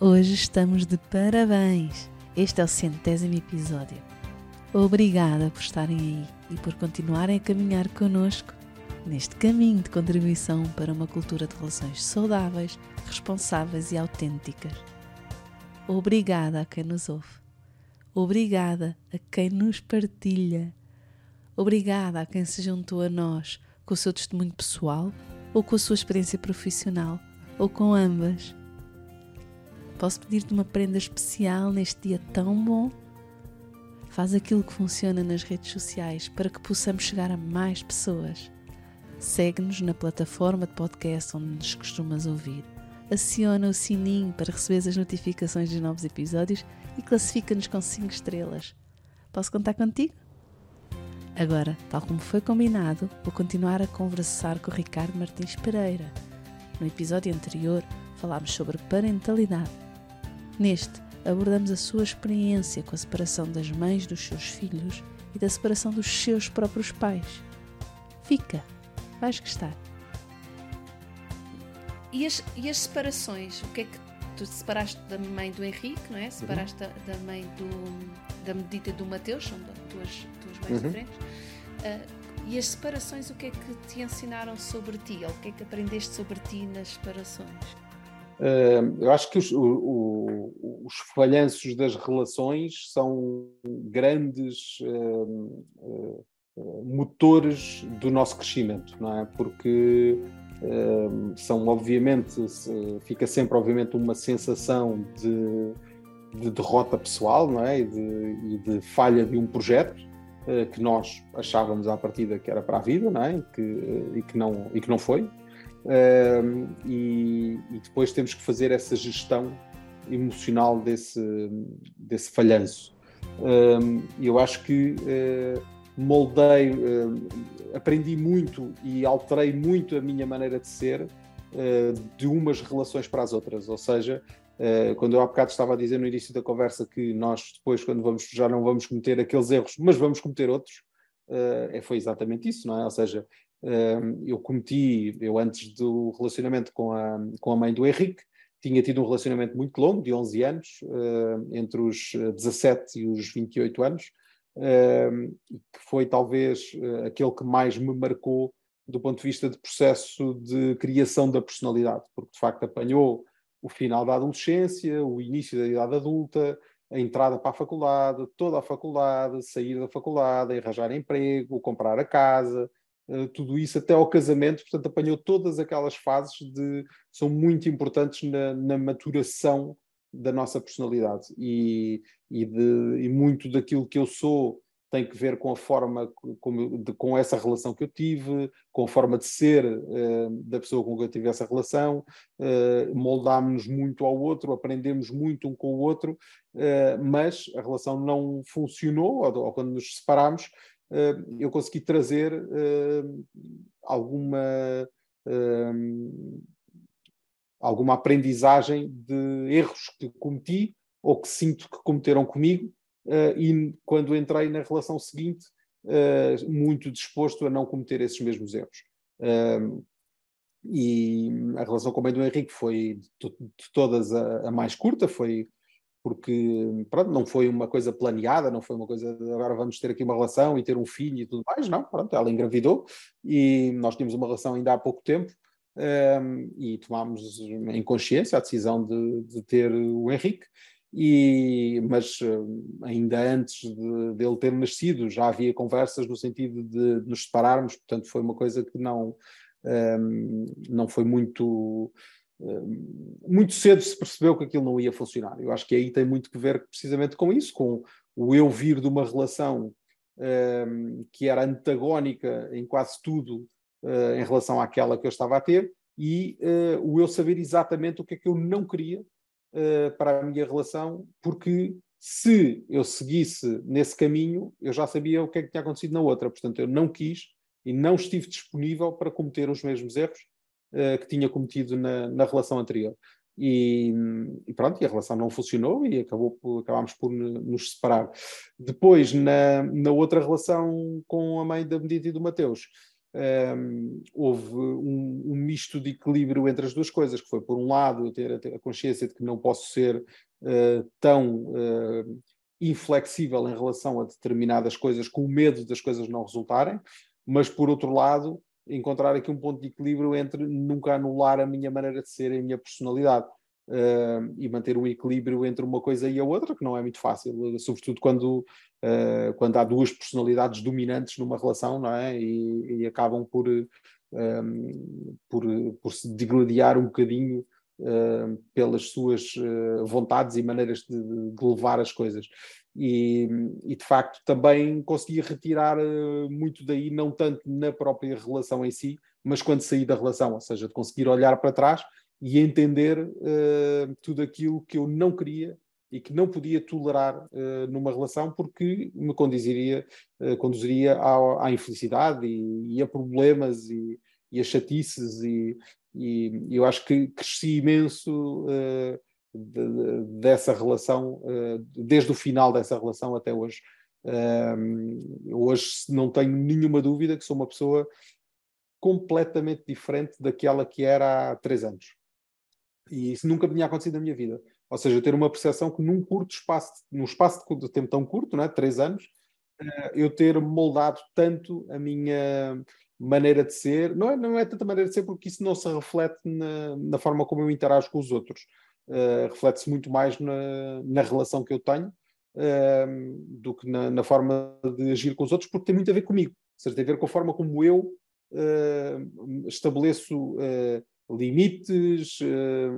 Hoje estamos de parabéns! Este é o centésimo episódio. Obrigada por estarem aí e por continuarem a caminhar connosco neste caminho de contribuição para uma cultura de relações saudáveis, responsáveis e autênticas. Obrigada a quem nos ouve. Obrigada a quem nos partilha. Obrigada a quem se juntou a nós com o seu testemunho pessoal ou com a sua experiência profissional ou com ambas. Posso pedir-te uma prenda especial neste dia tão bom? Faz aquilo que funciona nas redes sociais para que possamos chegar a mais pessoas. Segue-nos na plataforma de podcast onde nos costumas ouvir. Aciona o sininho para receber as notificações dos novos episódios e classifica-nos com 5 estrelas. Posso contar contigo? Agora, tal como foi combinado, vou continuar a conversar com o Ricardo Martins Pereira. No episódio anterior, falámos sobre parentalidade Neste, abordamos a sua experiência com a separação das mães dos seus filhos e da separação dos seus próprios pais. Fica, vais gostar. E as, e as separações? O que é que tu separaste da mãe do Henrique, não é? Separaste uhum. da, da, mãe do, da Medita e do Mateus, são duas, duas mães uhum. diferentes. Uh, e as separações, o que é que te ensinaram sobre ti? Ou o que é que aprendeste sobre ti nas separações? Eu acho que os, o, os, falhanços das relações são grandes uh, uh, motores do nosso crescimento, não é? Porque são, obviamente, fica sempre, obviamente, uma sensação de, de derrota pessoal, não é? E de, e de falha de um projeto que nós achávamos à partida que era para a vida, não é? Que, e que, não, e que não foi e, e, depois temos que fazer essa gestão emocional desse, desse falhanço. Eu acho que uh, moldei, uh, aprendi muito e alterei muito a minha maneira de ser uh, de umas relações para as outras. Ou seja, quando eu há bocado estava a dizer no início da conversa que nós depois, quando vamos, já não vamos cometer aqueles erros, mas vamos cometer outros, é, foi exatamente isso, não é? Ou seja, eu cometi, eu antes do relacionamento com a, com a mãe do Henrique, tinha tido um relacionamento muito longo, de 11 anos, entre os 17 e os 28 anos, que foi talvez eh, aquele que mais me marcou do ponto de vista de processo de criação da personalidade, porque de facto apanhou o final da adolescência, o início da idade adulta, a entrada para a faculdade, toda a faculdade, sair da faculdade, arranjar emprego, comprar a casa, eh, tudo isso até ao casamento, portanto, apanhou todas aquelas fases de são muito importantes na, na maturação da nossa personalidade. E, e, de, e, muito daquilo que eu sou tem que ver com a forma, com, essa relação que eu tive, com a forma de ser uh, da pessoa com quem eu tive essa relação, uh, moldámos-nos muito ao outro, aprendemos muito um com o outro, uh, mas a relação não funcionou, ou, ou quando nos separámos, eh, eu consegui trazer eh, alguma, eh, alguma aprendizagem de erros que cometi ou que sinto que cometeram comigo e quando entrei na relação seguinte muito disposto a não cometer esses mesmos erros. e a relação com o mãe do Henrique foi de, todas a mais curta, foi porque pronto, não foi uma coisa planeada, não foi uma coisa de agora vamos ter aqui uma relação e ter um filho e tudo mais, não, pronto, ela engravidou e nós tínhamos uma relação ainda há pouco tempo um, ehm, e tomámos em consciência a decisão de, de ter o Henrique, e, mas eh, ainda antes de, dele ter nascido já havia conversas no sentido de, de nos separarmos, portanto foi uma coisa que não, um, ehm, não foi muito muito cedo se percebeu que aquilo não ia funcionar. Eu acho que aí tem muito que ver precisamente com isso, com o eu vir de uma relação um, que era antagónica em quase tudo uh, em relação àquela que eu estava a ter e uh, o eu saber exatamente o que é que eu não queria uh, para a minha relação, porque se eu seguisse nesse caminho, eu já sabia o que é que tinha acontecido na outra. Portanto, eu não quis e não estive disponível para cometer os mesmos erros uh, que tinha cometido na, na relação anterior. E, e, pronto, e a relação não funcionou e acabou acabámos por nos separar. Depois, na, na outra relação com a mãe da Medita e do Mateus, um, houve um, um, misto de equilíbrio entre as duas coisas, que foi, por um lado, ter a, ter a consciência de que não posso ser uh, tão uh, inflexível em relação a determinadas coisas, com medo das coisas não resultarem, mas, por outro lado, encontrar aqui um ponto de equilíbrio entre nunca anular a minha maneira de ser e a minha personalidade. Uh, e manter um equilíbrio entre uma coisa e a outra, que não é muito fácil, sobretudo quando, uh, quando há duas personalidades dominantes numa relação, não é? E, e acabam por, um, por, por se digladiar um bocadinho uh, pelas suas vontades e maneiras de, de levar as coisas e, e, de facto também conseguia retirar uh, muito daí, não tanto na própria relação em si, mas quando saí da relação, ou seja, de conseguir olhar para trás e entender uh, tudo aquilo que eu não queria e que não podia tolerar uh, numa relação porque me conduziria, conduziria à, à infelicidade e, e, a problemas e, e a chatices e, e, eu acho que cresci imenso de, dessa relação, uh, desde o final dessa relação até hoje. Uh, hoje não tenho nenhuma dúvida que sou uma pessoa completamente diferente daquela que era há três anos. E isso nunca tinha acontecido na minha vida. Ou seja, ter uma percepção que num curto espaço, num espaço de tempo tão curto, não é? três anos, uh, eu ter moldado tanto a minha maneira de ser, não é, não é tanta maneira de ser porque isso não se reflete na, na forma como eu interajo com os outros, uh, reflete-se muito mais na, na, relação que eu tenho uh, do que na, na, forma de agir com os outros, porque tem muito a ver comigo, seja, tem a ver com a forma como eu uh, estabeleço limites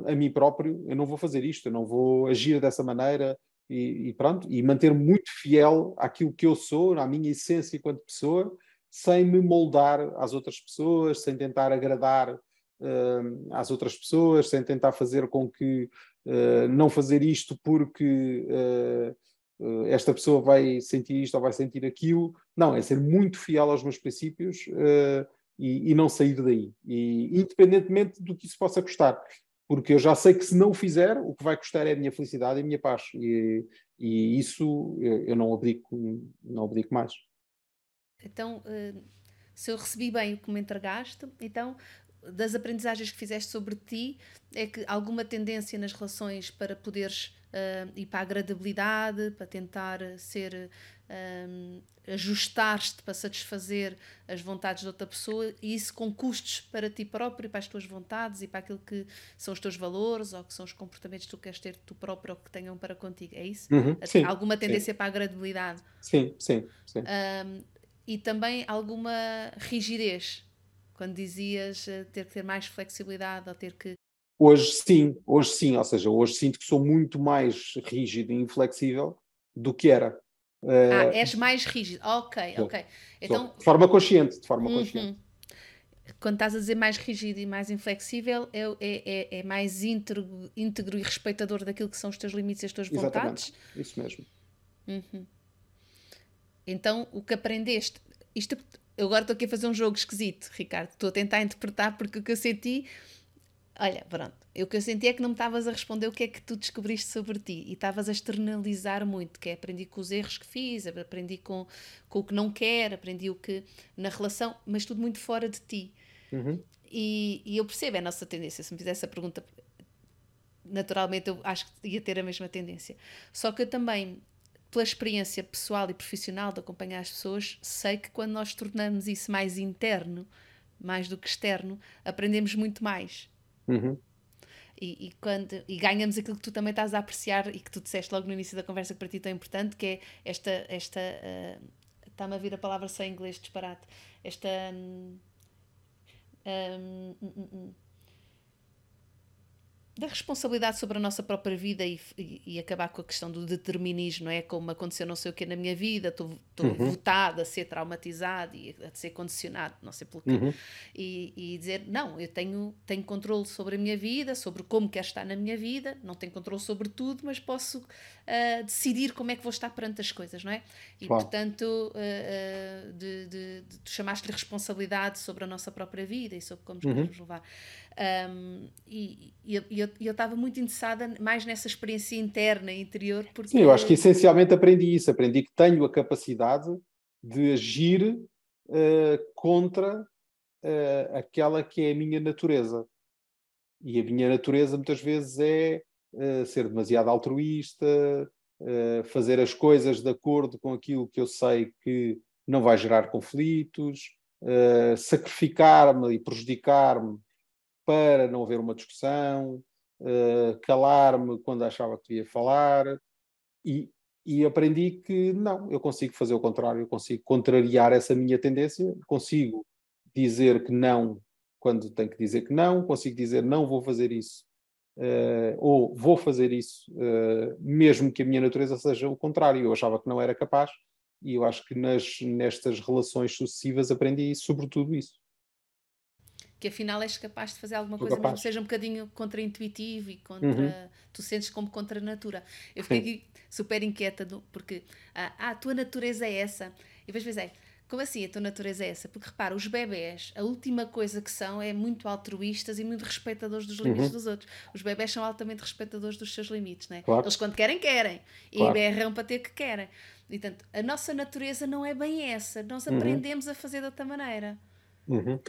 a mim próprio. Eu não vou fazer isto, eu não vou agir dessa maneira. E, e pronto, e manter muito fiel àquilo que eu sou, à minha essência enquanto pessoa, sem me moldar às outras pessoas, sem tentar agradar uh, às outras pessoas, sem tentar fazer com que uh, não fazer isto porque uh, esta pessoa vai sentir isto ou vai sentir aquilo. Não, é ser muito fiel aos meus princípios e, e, não sair daí. E independentemente do que isso possa custar. Porque eu já sei que se não o fizer, o que vai custar é a minha felicidade e a minha paz. E, e isso eu, eu não abdico, não abdico mais. Então, se eu recebi bem o que me entregaste, então das aprendizagens que fizeste sobre ti é que alguma tendência nas relações para poderes uh, ir para a agradabilidade, para tentar ser um, ah, ajustar-te para satisfazer as vontades de outra pessoa e isso com custos para ti próprio, para as tuas vontades e para aquilo que são os teus valores ou que são os comportamentos que tu queres ter tu próprio ou que tenham para contigo, é isso? Uhum, sim, alguma tendência sim. para a agradabilidade? Sim, sim, sim. Um, e também alguma rigidez quando dizias uh, ter que ter mais flexibilidade ou ter que. Hoje sim, hoje sim, ou seja, hoje sinto que sou muito mais rígido e inflexível do que era. Ah, és mais rígido, ok, sou, ok. Então, de forma consciente, de forma uhum. consciente. Quando estás a dizer mais rígido e mais inflexível, é, é, é, é mais íntegro, íntegro, e respeitador daquilo que são os teus limites e as tuas vontades? Exatamente, isso mesmo. Uhum. Então, o que aprendeste, isto eu agora estou aqui a fazer um jogo esquisito, Ricardo. Estou a tentar interpretar porque o que eu senti. Olha, pronto. O que eu senti é que não me estavas a responder o que é que tu descobriste sobre ti e estavas a externalizar muito, que é aprendi com os erros que fiz, aprendi com, com o que não quero, aprendi o que na relação, mas tudo muito fora de ti. Uhum. E, e eu percebo, é a nossa tendência. Se me fizesse a pergunta, naturalmente eu acho que ia ter a mesma tendência. Só que eu também pela experiência pessoal e profissional de acompanhar as pessoas, sei que quando nós tornamos isso mais interno, mais do que externo, aprendemos muito mais. Uhum. E, e, quando, e ganhamos aquilo que tu também estás a apreciar e que tu disseste logo no início da conversa que para ti é tão importante, que é esta. esta uh, Está-me a vir a palavra só em inglês disparate. Esta. Um, um, um, da responsabilidade sobre a nossa própria vida e, e, e, acabar com a questão do determinismo, não é? Como aconteceu não sei o que na minha vida, estou uhum. votado a ser traumatizado e a ser condicionado, não sei pelo quê. Uhum. E, e, dizer, não, eu tenho, tenho controle sobre a minha vida, sobre como quero estar na minha vida, não tenho controle sobre tudo, mas posso uh, decidir como é que vou estar perante as coisas, não é? E claro. portanto, uh, uh, de, de, de, de chamaste-lhe responsabilidade sobre a nossa própria vida e sobre como nos uhum. levar. Um, e, e eu estava muito interessada mais nessa experiência interna, interior. Porque... Sim, eu acho que essencialmente aprendi isso. Aprendi que tenho a capacidade de agir uh, contra uh, aquela que é a minha natureza. E a minha natureza muitas vezes é uh, ser demasiado altruísta, fazer as coisas de acordo com aquilo que eu sei que não vai gerar conflitos, sacrificar-me e prejudicar-me para não haver uma discussão, uh, calar-me quando achava que devia falar, e, e aprendi que não, eu consigo fazer o contrário, eu consigo contrariar essa minha tendência, consigo dizer que não quando tenho que dizer que não, consigo dizer não vou fazer isso, uh, ou vou fazer isso, uh, mesmo que a minha natureza seja o contrário. Eu achava que não era capaz, e eu acho que nas, nestas relações sucessivas aprendi sobretudo isso que afinal és capaz de fazer alguma coisa, mesmo que seja um bocadinho contra-intuitivo e contra. Uhum. Tu sentes como contra a natura. Eu fiquei aqui super inquieta, do, porque ah, ah, a tua natureza é essa. E depois pensei, como assim a tua natureza é essa? Porque repara, os bebés, a última coisa que são é muito altruístas e muito respeitadores dos limites uhum. dos outros. Os bebés são altamente respeitadores dos seus limites, né? Claro. Eles quando querem, querem. E claro. berram para ter que querem. Portanto, a nossa natureza não é bem essa. Nós uhum. aprendemos a fazer de outra maneira. Uhum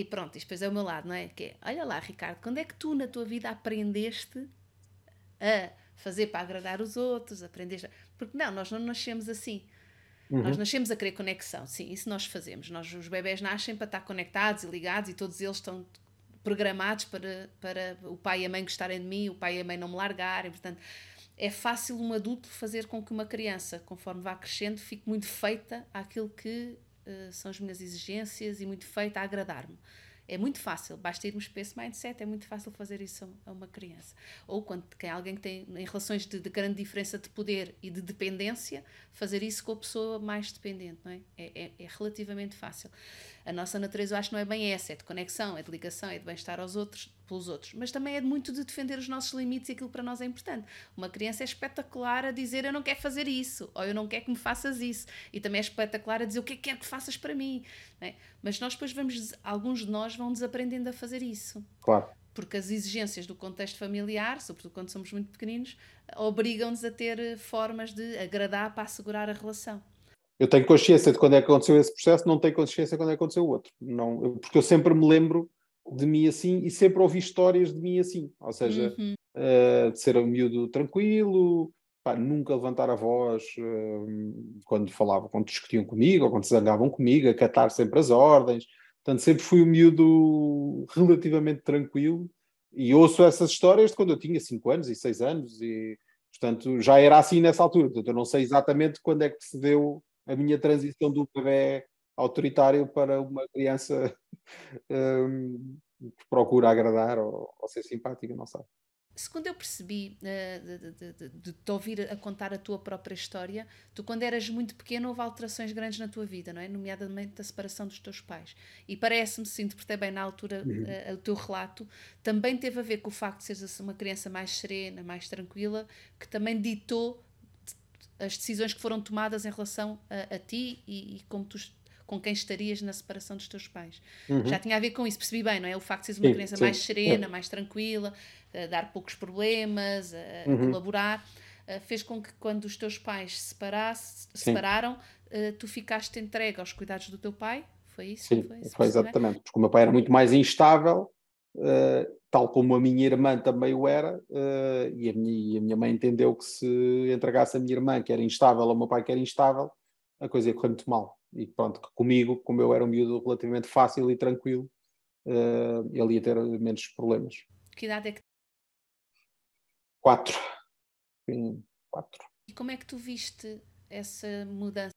e pronto, isto depois é o meu lado, não é? Que é, olha lá, Ricardo, quando é que tu na tua vida aprendeste a fazer para agradar os outros, aprendeste... Porque não, nós não nascemos assim. Uhum. Nós nascemos a querer conexão, sim, isso nós fazemos. Nós, os bebés nascem para estar conectados e ligados e todos eles estão programados para, para o pai e a mãe gostarem de mim, o pai e a mãe não me largarem, portanto é fácil um adulto fazer com que uma criança, conforme vá crescendo, fique muito feita àquilo que uh, são as minhas exigências e muito feita a agradar-me. É muito fácil, basta irmos para esse mindset, é muito fácil fazer isso a uma criança. Ou quando tem alguém que tem, em relações de, de, grande diferença de poder e de dependência, fazer isso com a pessoa mais dependente, não é? É, é, é relativamente fácil. A nossa natureza, eu acho, não é bem essa, é de conexão, é de ligação, é de bem-estar aos outros, pelos outros, mas também é muito de defender os nossos limites e aquilo para nós é importante. Uma criança é espetacular a dizer eu não quero fazer isso, ou eu não quero que me faças isso, e também é espetacular a dizer o que é que quero que faças para mim. É? Mas nós depois vamos, alguns de nós vão desaprendendo a fazer isso. Claro. Porque as exigências do contexto familiar, sobretudo quando somos muito pequeninos, obrigam-nos a ter formas de agradar para assegurar a relação. Eu tenho consciência de quando é que aconteceu esse processo, não tenho consciência de quando é que aconteceu o outro. Não, porque eu sempre me lembro de mim assim e sempre ouvi histórias de mim assim. Ou seja, uhum. uh, de ser um miúdo tranquilo, pá, nunca levantar a voz uh, quando falavam, quando discutiam comigo ou quando se zangavam comigo, acatar sempre as ordens. Portanto, sempre fui um miúdo relativamente tranquilo e ouço essas histórias de quando eu tinha 5 anos e 6 anos e, portanto, já era assim nessa altura. Portanto, eu não sei exatamente quando é que se deu a minha transição do bebê autoritário para uma criança um, que procura agradar ou, ou, ser simpática, não sei. Segundo eu percebi uh, de, de, de, de, te ouvir a contar a tua própria história, tu quando eras muito pequeno houve alterações grandes na tua vida, não é? Nomeadamente a separação dos teus pais. E parece-me, se interpretei bem na altura uhum. uh, o teu relato, também teve a ver com o facto de seres uma criança mais serena, mais tranquila, que também ditou as decisões que foram tomadas em relação a, a ti e, e como tu com quem estarias na separação dos teus pais. Uhum. Já tinha a ver com isso, percebi bem, não é? O facto de seres uma sim, criança sim. mais serena, mais tranquila, a dar poucos problemas, a uhum. colaborar, fez com que quando os teus pais se separaram, tu ficaste entregue aos cuidados do teu pai, foi isso? Sim, foi, isso, foi exatamente, porque o meu pai era muito mais instável, tal como a minha irmã também o era, uh, e, a minha, e a minha mãe entendeu que se entregasse a minha irmã, que era instável, ao meu pai, que era instável, a coisa ia correr muito mal e pronto, comigo, como eu era um miúdo relativamente fácil e tranquilo, uh, ele ia ter menos problemas. Que idade é que Quatro. Sim, quatro. E como é que tu viste essa mudança?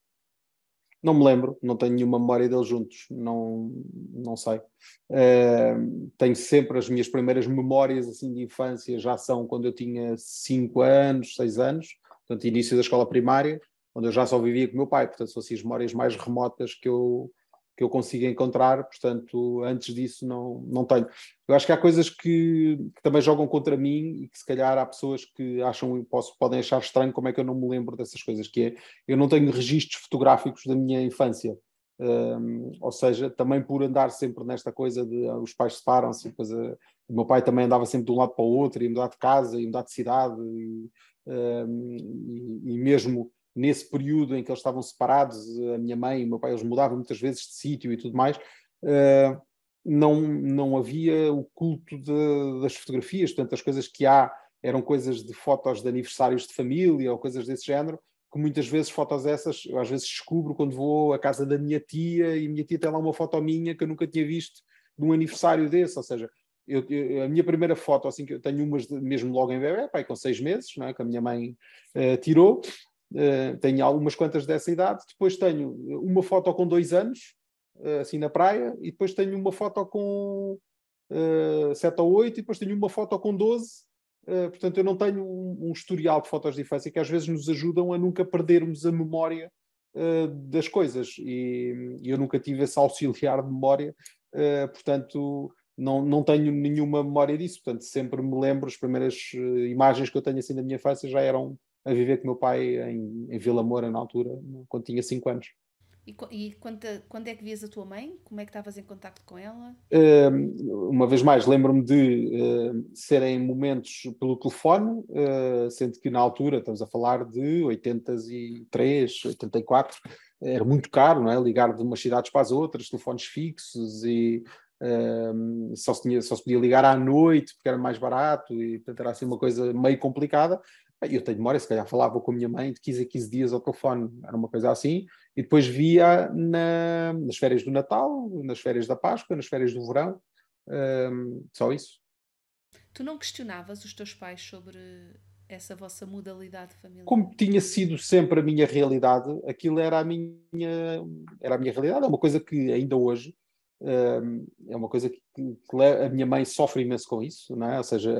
Não me lembro, não tenho nenhuma memória deles juntos, não, não sei. Uh, tenho sempre as minhas primeiras memórias assim de infância, já são quando eu tinha 5 anos, 6 anos, portanto, início da escola primária, onde eu já só vivia com meu pai, portanto, são assim as memórias mais remotas que eu, que eu consiga encontrar, portanto, antes disso não, não tenho. Eu acho que há coisas que, que, também jogam contra mim e que se calhar há pessoas que acham, posso, podem achar estranho como é que eu não me lembro dessas coisas, que é, eu não tenho registros fotográficos da minha infância. Um, ou seja, também por andar sempre nesta coisa de ah, os pais separam-se, depois uh, o meu pai também andava sempre de um lado para o outro, e mudar de casa, e mudar de cidade, e, um, e, e mesmo nesse período em que eles estavam separados, a minha mãe e o meu pai, eles mudavam muitas vezes de sítio e tudo mais, uh, não, não havia o culto de, das fotografias, portanto, as coisas que há eram coisas de fotos de aniversários de família ou coisas desse género, que muitas vezes fotos essas, eu às vezes descubro quando vou à casa da minha tia e minha tia tem lá uma foto minha que eu nunca tinha visto de um aniversário desse, ou seja, eu, eu, a minha primeira foto, assim que eu tenho umas de, mesmo logo em bebê, pai, com seis meses, não é, que a minha mãe uh, tirou, tenho algumas quantas dessa idade. Depois tenho uma foto com dois anos, uh, assim na praia, e depois tenho uma foto com uh, sete ou oito, e depois tenho uma foto com doze. portanto, eu não tenho um, um, historial de fotos de infância que às vezes nos ajudam a nunca perdermos a memória das coisas. E, e, eu nunca tive esse auxiliar de memória, portanto. Não, não tenho nenhuma memória disso, portanto, sempre me lembro, as primeiras imagens que eu tenho assim da minha infância já eram a viver com o meu pai em, em Vila Moura na altura, quando tinha 5 anos. E, e quando, quando, é que vias a tua mãe? Como é que estavas em contato com ela? Uh, uma vez mais, lembro-me de uh, serem momentos pelo telefone, uh, sendo que na altura, estamos a falar de 83, 84, era muito caro, não é? Ligar de umas cidades para as outras, telefones fixos e só, se tinha, só se podia ligar à noite porque era mais barato e portanto era assim uma coisa meio complicada eu tenho memória, se calhar falava com a minha mãe de 15 a 15 dias ao telefone, era uma coisa assim, e depois via na, nas férias do Natal, nas férias da Páscoa, nas férias do verão, um, só isso. Tu não questionavas os teus pais sobre essa vossa modalidade familiar? Como tinha sido sempre a minha realidade, aquilo era a minha, era a minha realidade, é uma coisa que ainda hoje um, é uma coisa que, que, a minha mãe sofre imenso com isso, não é? ou seja,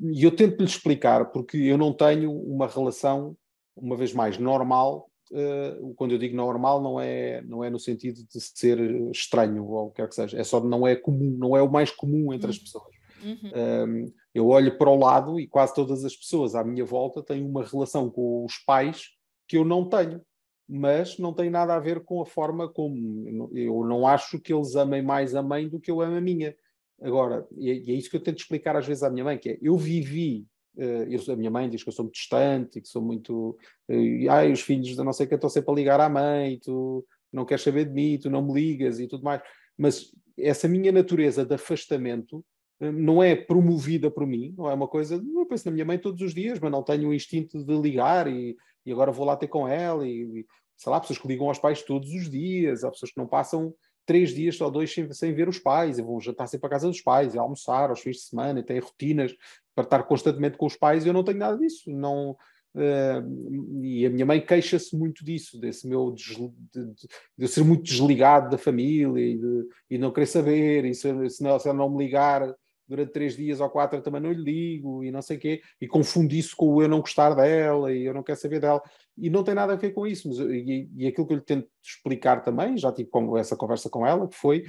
e eu tento lhe explicar, porque eu não tenho uma relação, uma vez mais, normal. Uh, quando eu digo normal, não é, não é no sentido de ser estranho ou o que quer que seja, é só não é comum, não é o mais comum entre uhum. as pessoas. Uhum. Um, eu olho para o lado e quase todas as pessoas à minha volta têm uma relação com os pais que eu não tenho, mas não tem nada a ver com a forma como. Eu não acho que eles amem mais a mãe do que eu amo a minha. Agora, e é, e é isso que eu tento explicar às vezes à minha mãe, que é, eu vivi, uh, eu, a minha mãe diz que eu sou muito distante, e que sou muito, uh, ai, os filhos da não sei quem estão sempre a ligar à mãe, tu não queres saber de mim, tu não me ligas e tudo mais, mas essa minha natureza de afastamento uh, não é promovida por mim, não é uma coisa, eu penso na minha mãe todos os dias, mas não tenho o instinto de ligar e, e agora vou lá ter com ela e, e sei lá, pessoas que ligam aos pais todos os dias, há pessoas que não passam três dias ou dois sem, sem ver os pais, e vão jantar sempre à casa dos pais, e almoçar aos fins de semana, e têm rotinas para estar constantemente com os pais, e eu não tenho nada disso. Não, uh, e a minha mãe queixa-se muito disso, desse meu de, de, de, eu ser muito desligado da família e, de, e não querer saber, e se, se, não, se ela não me ligar durante três dias ou quatro eu também não lhe ligo e não sei o quê, e confundo isso com o eu não gostar dela e eu não quero saber dela, e não tem nada a ver com isso, mas, e, e aquilo que eu lhe tento explicar também, já tive com, essa conversa com ela, que foi,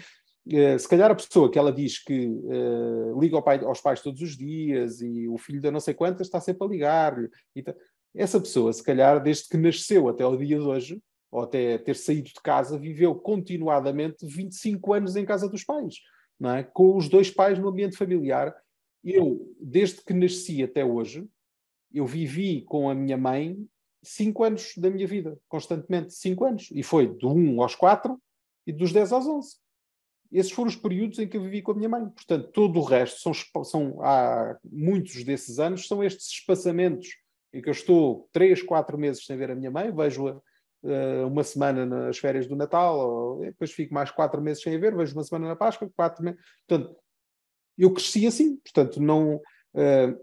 uh, se calhar a pessoa que ela diz que uh, liga ao pai, aos pais todos os dias e o filho da não sei quantas está sempre a ligar-lhe, essa pessoa, se calhar, desde que nasceu até o dia de hoje, ou até ter saído de casa, viveu continuadamente 25 anos em casa dos pais é? com os dois pais no ambiente familiar. Eu, desde que nasci até hoje, eu vivi com a minha mãe cinco anos da minha vida, constantemente, cinco anos. E foi do 1 aos 4 e dos 10 aos 11. Esses foram os períodos em que eu vivi com a minha mãe. Portanto, todo o resto, são, são há muitos desses anos, são estes espaçamentos em que eu estou três, quatro meses sem ver a minha mãe, vejo-a uma semana nas férias do Natal, ou, depois fico mais quatro meses sem ver, vejo uma semana na Páscoa, quatro meses. Portanto, eu cresci assim, portanto, não. Uh,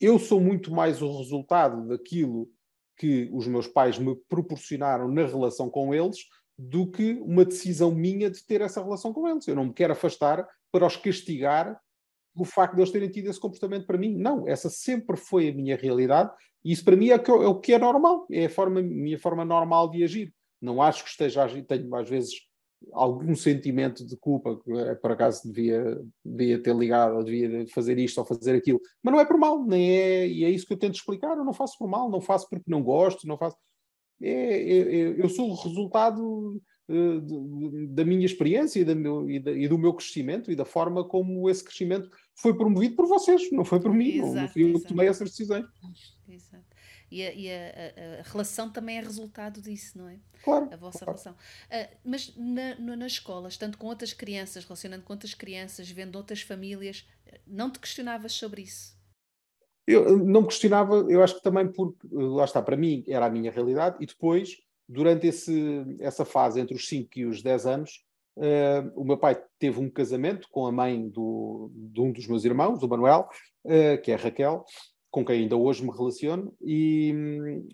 eu sou muito mais o resultado daquilo que os meus pais me proporcionaram na relação com eles do que uma decisão minha de ter essa relação com eles. Eu não me quero afastar para os castigar o facto de eles terem tido esse comportamento para mim. Não, essa sempre foi a minha realidade e isso para mim é, que, é o que é normal, é a forma, minha forma normal de agir. Não acho que esteja a agir, tenho às vezes algum sentimento de culpa, que eh, por acaso devia, devia ter ligado, ou devia fazer isto ou fazer aquilo, mas não é por mal, nem é, e é isso que eu tento explicar. Eu não faço por mal, não faço porque não gosto, não faço. É, é, é eu sou o resultado da minha experiência e, meu, e, do meu crescimento e da forma como esse crescimento foi promovido por vocês, não foi por mim, exato, não, fui eu que tomei essas decisões. Exato. E, a, e a, a, relação também é resultado disso, não é? Claro. A vossa claro. relação. Uh, mas na, no, nas escolas, tanto com outras crianças, relacionando com outras crianças, vendo outras famílias, não te questionavas sobre isso? Eu não me questionava, eu acho que também porque, lá está, para mim era a minha realidade, e depois, durante esse, essa fase entre os 5 e os 10 anos, uh, o meu pai teve um casamento com a mãe do, de um dos meus irmãos, do Manuel, uh, que é a Raquel, com quem ainda hoje me relaciono, e,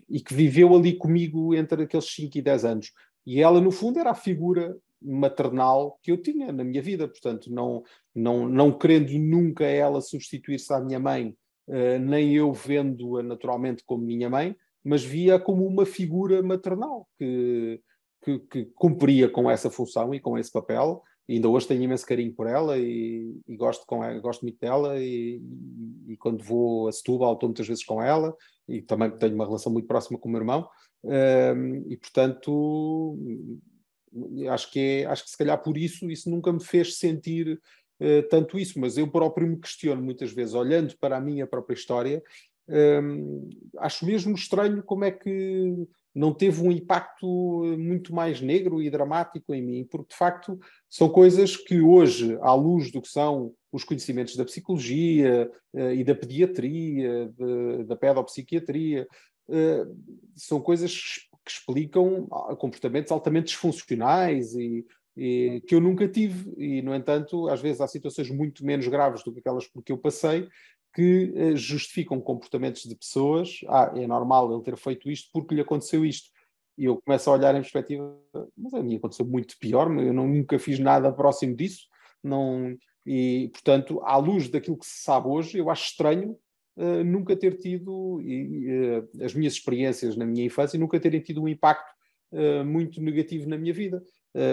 e que viveu ali comigo entre aqueles 5 e 10 anos. E ela, no fundo, era a figura maternal que eu tinha na minha vida, portanto, não, não, não querendo nunca ela substituir-se à minha mãe, uh, nem eu vendo-a naturalmente como minha mãe, mas via como uma figura maternal que, que, que, cumpria com essa função e com esse papel. Ainda hoje tenho imenso carinho por ela e, e gosto, com ela, gosto muito dela e, e, e, quando vou a Setúbal estou muitas vezes com ela e também tenho uma relação muito próxima com o meu irmão. Um, e portanto acho que, é, acho que se calhar por isso isso nunca me fez sentir uh, tanto isso, mas eu próprio me questiono muitas vezes, olhando para a minha própria história acho mesmo estranho como é que não teve um impacto eh, muito mais negro e dramático em mim, porque de facto são coisas que hoje, à luz do que são os conhecimentos da psicologia uh, e da pediatria, de, da pedopsiquiatria, uh, são coisas que explicam ah, comportamentos altamente disfuncionais e, e, que eu nunca tive. E, no entanto, às vezes há situações muito menos graves do que aquelas por que eu passei, que uh, justificam comportamentos de pessoas. Ah, é normal ele ter feito isto porque lhe aconteceu isto. E eu começo a olhar em perspectiva, mas a mim aconteceu muito pior, eu não, nunca fiz nada próximo disso. Não, e, portanto, à luz daquilo que se sabe hoje, eu acho estranho uh, nunca ter tido e, uh, as minhas experiências na minha infância nunca terem tido um impacto muito negativo na minha vida.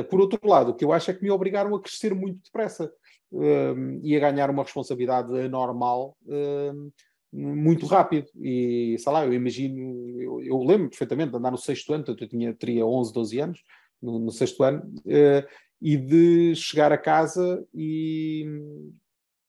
Por outro lado, o que eu acho é que me obrigaram a crescer muito depressa uh, e a ganhar uma responsabilidade anormal uh, muito rápido. E sei lá, eu imagino, eu, eu, lembro perfeitamente de andar no sexto ano, portanto eu tinha, teria 11, 12 anos, no, no sexto ano, uh, e de chegar a casa e,